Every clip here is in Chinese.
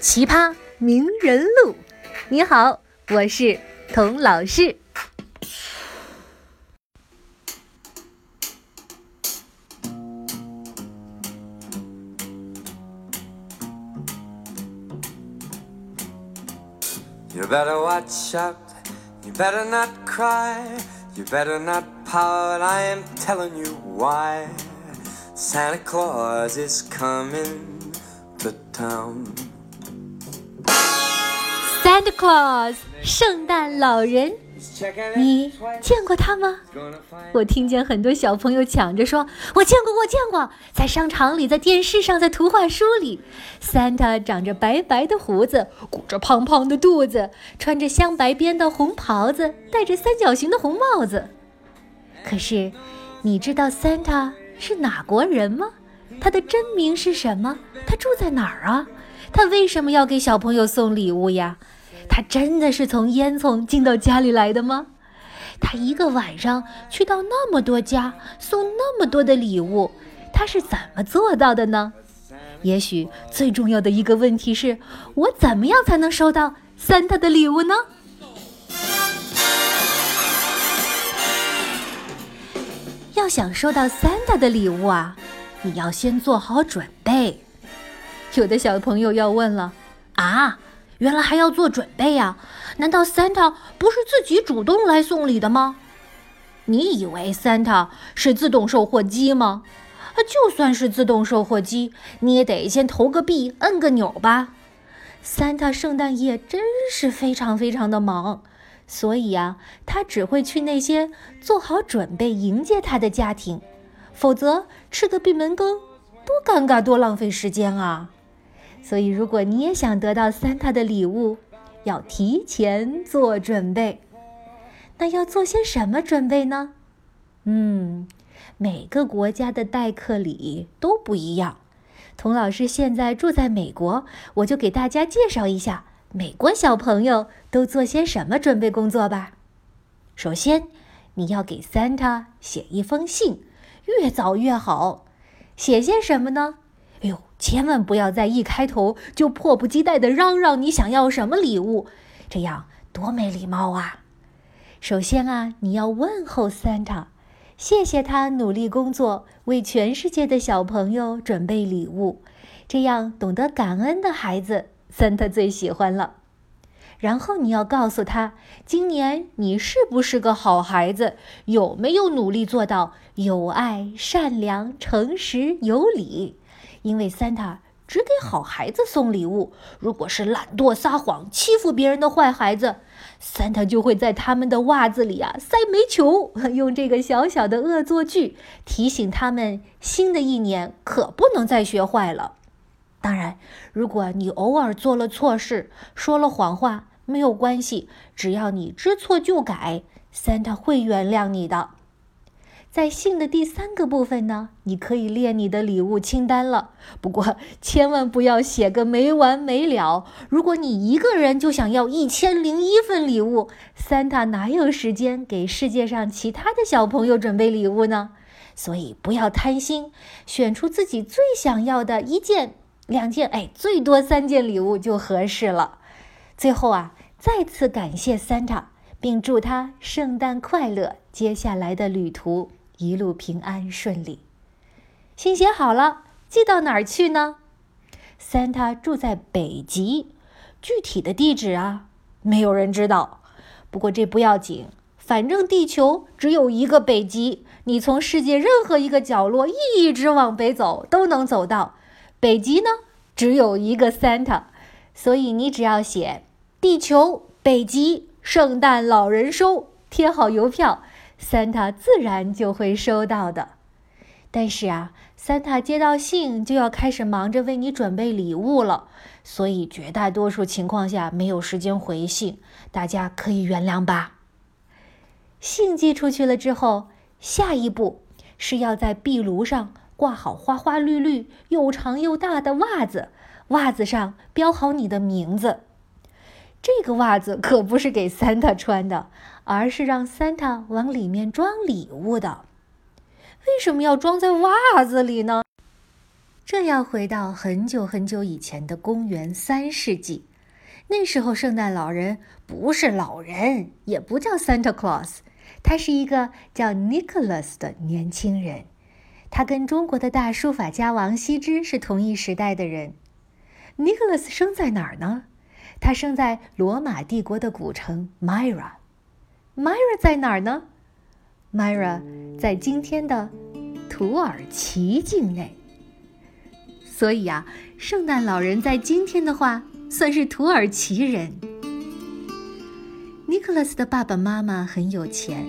奇葩名人录，你好，我是童老师。You better watch out, you better not cry, you better not pout. I am telling you why. Santa Claus is coming to town. Santa Claus，圣诞老人，你见过他吗？我听见很多小朋友抢着说：“我见过，我见过，在商场里，在电视上，在图画书里。”Santa 长着白白的胡子，鼓着胖胖的肚子，穿着镶白边的红袍子，戴着三角形的红帽子。可是，你知道 Santa 是哪国人吗？他的真名是什么？他住在哪儿啊？他为什么要给小朋友送礼物呀？他真的是从烟囱进到家里来的吗？他一个晚上去到那么多家，送那么多的礼物，他是怎么做到的呢？也许最重要的一个问题是我怎么样才能收到 Santa 的礼物呢？要想收到 Santa 的礼物啊，你要先做好准备。有的小朋友要问了啊。原来还要做准备呀？难道 Santa 不是自己主动来送礼的吗？你以为 Santa 是自动售货机吗？啊，就算是自动售货机，你也得先投个币、摁个钮吧。Santa 圣诞夜真是非常非常的忙，所以呀，他只会去那些做好准备迎接他的家庭，否则吃个闭门羹，多尴尬，多浪费时间啊！所以，如果你也想得到 Santa 的礼物，要提前做准备。那要做些什么准备呢？嗯，每个国家的待客礼都不一样。童老师现在住在美国，我就给大家介绍一下美国小朋友都做些什么准备工作吧。首先，你要给 Santa 写一封信，越早越好。写些什么呢？千万不要在一开头就迫不及待地嚷嚷你想要什么礼物，这样多没礼貌啊！首先啊，你要问候 Santa，谢谢他努力工作，为全世界的小朋友准备礼物。这样懂得感恩的孩子，Santa 最喜欢了。然后你要告诉他，今年你是不是个好孩子？有没有努力做到有爱、善良、诚实、有礼？因为 Santa 只给好孩子送礼物，如果是懒惰、撒谎、欺负别人的坏孩子，Santa 就会在他们的袜子里啊塞煤球，用这个小小的恶作剧提醒他们，新的一年可不能再学坏了。当然，如果你偶尔做了错事，说了谎话，没有关系，只要你知错就改，Santa 会原谅你的。在信的第三个部分呢，你可以列你的礼物清单了。不过千万不要写个没完没了。如果你一个人就想要一千零一份礼物，Santa 哪有时间给世界上其他的小朋友准备礼物呢？所以不要贪心，选出自己最想要的一件、两件，哎，最多三件礼物就合适了。最后啊，再次感谢 Santa，并祝他圣诞快乐，接下来的旅途。一路平安顺利，信写好了，寄到哪儿去呢？Santa 住在北极，具体的地址啊，没有人知道。不过这不要紧，反正地球只有一个北极，你从世界任何一个角落一直往北走都能走到。北极呢，只有一个 Santa，所以你只要写“地球北极圣诞老人收”，贴好邮票。Santa 自然就会收到的，但是啊三塔接到信就要开始忙着为你准备礼物了，所以绝大多数情况下没有时间回信，大家可以原谅吧。信寄出去了之后，下一步是要在壁炉上挂好花花绿绿、又长又大的袜子，袜子上标好你的名字。这个袜子可不是给 Santa 穿的，而是让 Santa 往里面装礼物的。为什么要装在袜子里呢？这要回到很久很久以前的公元三世纪。那时候，圣诞老人不是老人，也不叫 Santa Claus，他是一个叫 Nicholas 的年轻人。他跟中国的大书法家王羲之是同一时代的人。Nicholas 生在哪儿呢？他生在罗马帝国的古城 Myra。Myra 在哪儿呢？Myra 在今天的土耳其境内。所以啊，圣诞老人在今天的话。算是土耳其人。尼克拉斯的爸爸妈妈很有钱，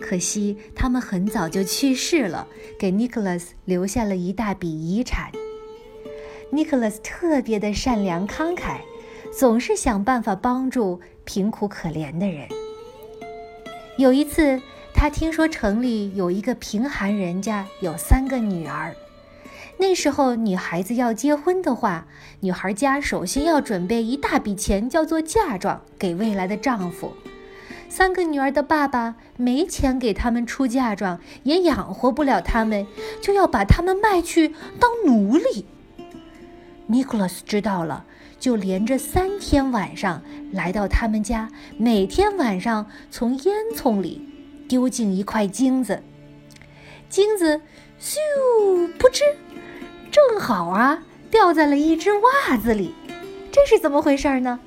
可惜他们很早就去世了，给尼克拉斯留下了一大笔遗产。尼克拉斯特别的善良慷慨，总是想办法帮助贫苦可怜的人。有一次，他听说城里有一个贫寒人家有三个女儿。那时候，女孩子要结婚的话，女孩家首先要准备一大笔钱，叫做嫁妆，给未来的丈夫。三个女儿的爸爸没钱给他们出嫁妆，也养活不了他们，就要把他们卖去当奴隶。尼古拉斯知道了，就连着三天晚上来到他们家，每天晚上从烟囱里丢进一块金子，金子咻噗嗤。正好啊，掉在了一只袜子里，这是怎么回事呢？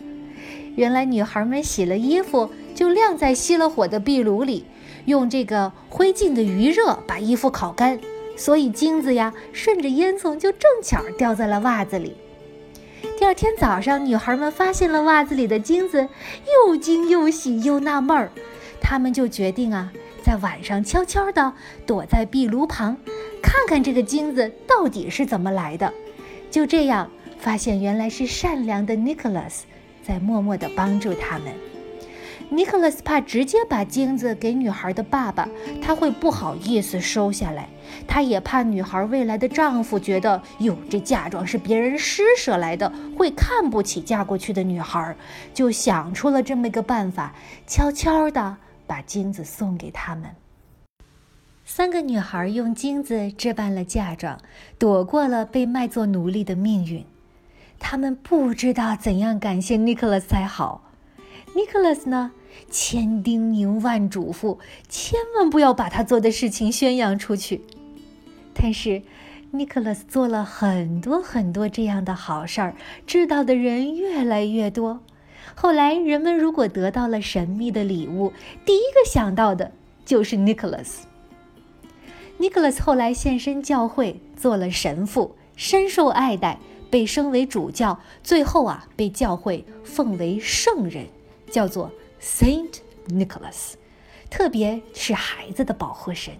原来女孩们洗了衣服，就晾在熄了火的壁炉里，用这个灰烬的余热把衣服烤干，所以金子呀顺着烟囱就正巧掉在了袜子里。第二天早上，女孩们发现了袜子里的金子，又惊又喜又纳闷儿，她们就决定啊，在晚上悄悄地躲在壁炉旁。看看这个金子到底是怎么来的，就这样发现原来是善良的 Nicholas 在默默地帮助他们。Nicholas 怕直接把金子给女孩的爸爸，他会不好意思收下来；他也怕女孩未来的丈夫觉得哟，这嫁妆是别人施舍来的，会看不起嫁过去的女孩，就想出了这么一个办法，悄悄地把金子送给他们。三个女孩用金子置办了嫁妆，躲过了被卖作奴隶的命运。他们不知道怎样感谢尼克拉斯才好。尼克拉斯呢，千叮咛万嘱咐，千万不要把他做的事情宣扬出去。但是，尼克拉斯做了很多很多这样的好事儿，知道的人越来越多。后来，人们如果得到了神秘的礼物，第一个想到的就是尼克拉斯。尼克拉斯后来现身教会，做了神父，深受爱戴，被升为主教，最后啊被教会奉为圣人，叫做 Saint Nicholas，特别是孩子的保护神。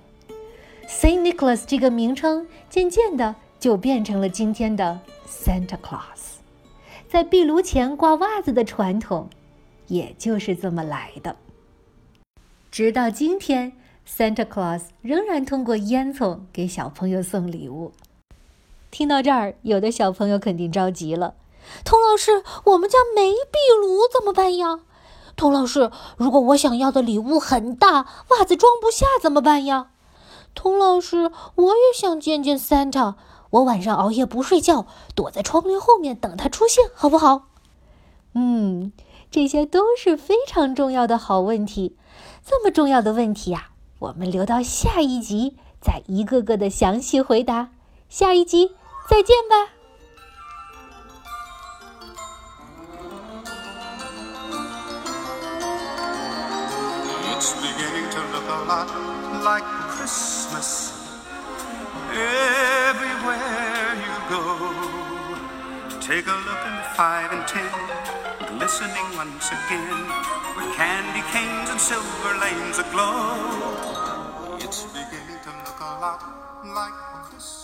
Saint Nicholas 这个名称渐渐的就变成了今天的 Santa Claus，在壁炉前挂袜子的传统，也就是这么来的。直到今天。Santa Claus 仍然通过烟囱给小朋友送礼物。听到这儿，有的小朋友肯定着急了：“童老师，我们家没壁炉怎么办呀？”“童老师，如果我想要的礼物很大，袜子装不下怎么办呀？”“童老师，我也想见见 Santa，我晚上熬夜不睡觉，躲在窗帘后面等他出现，好不好？”嗯，这些都是非常重要的好问题。这么重要的问题呀！我们留到下一集再一个个的详细回答。下一集再见吧。Christmas everywhere you go. Take a look at five and ten, glistening once again, with candy canes and silver lanes aglow. It's beginning to look a lot like Christmas.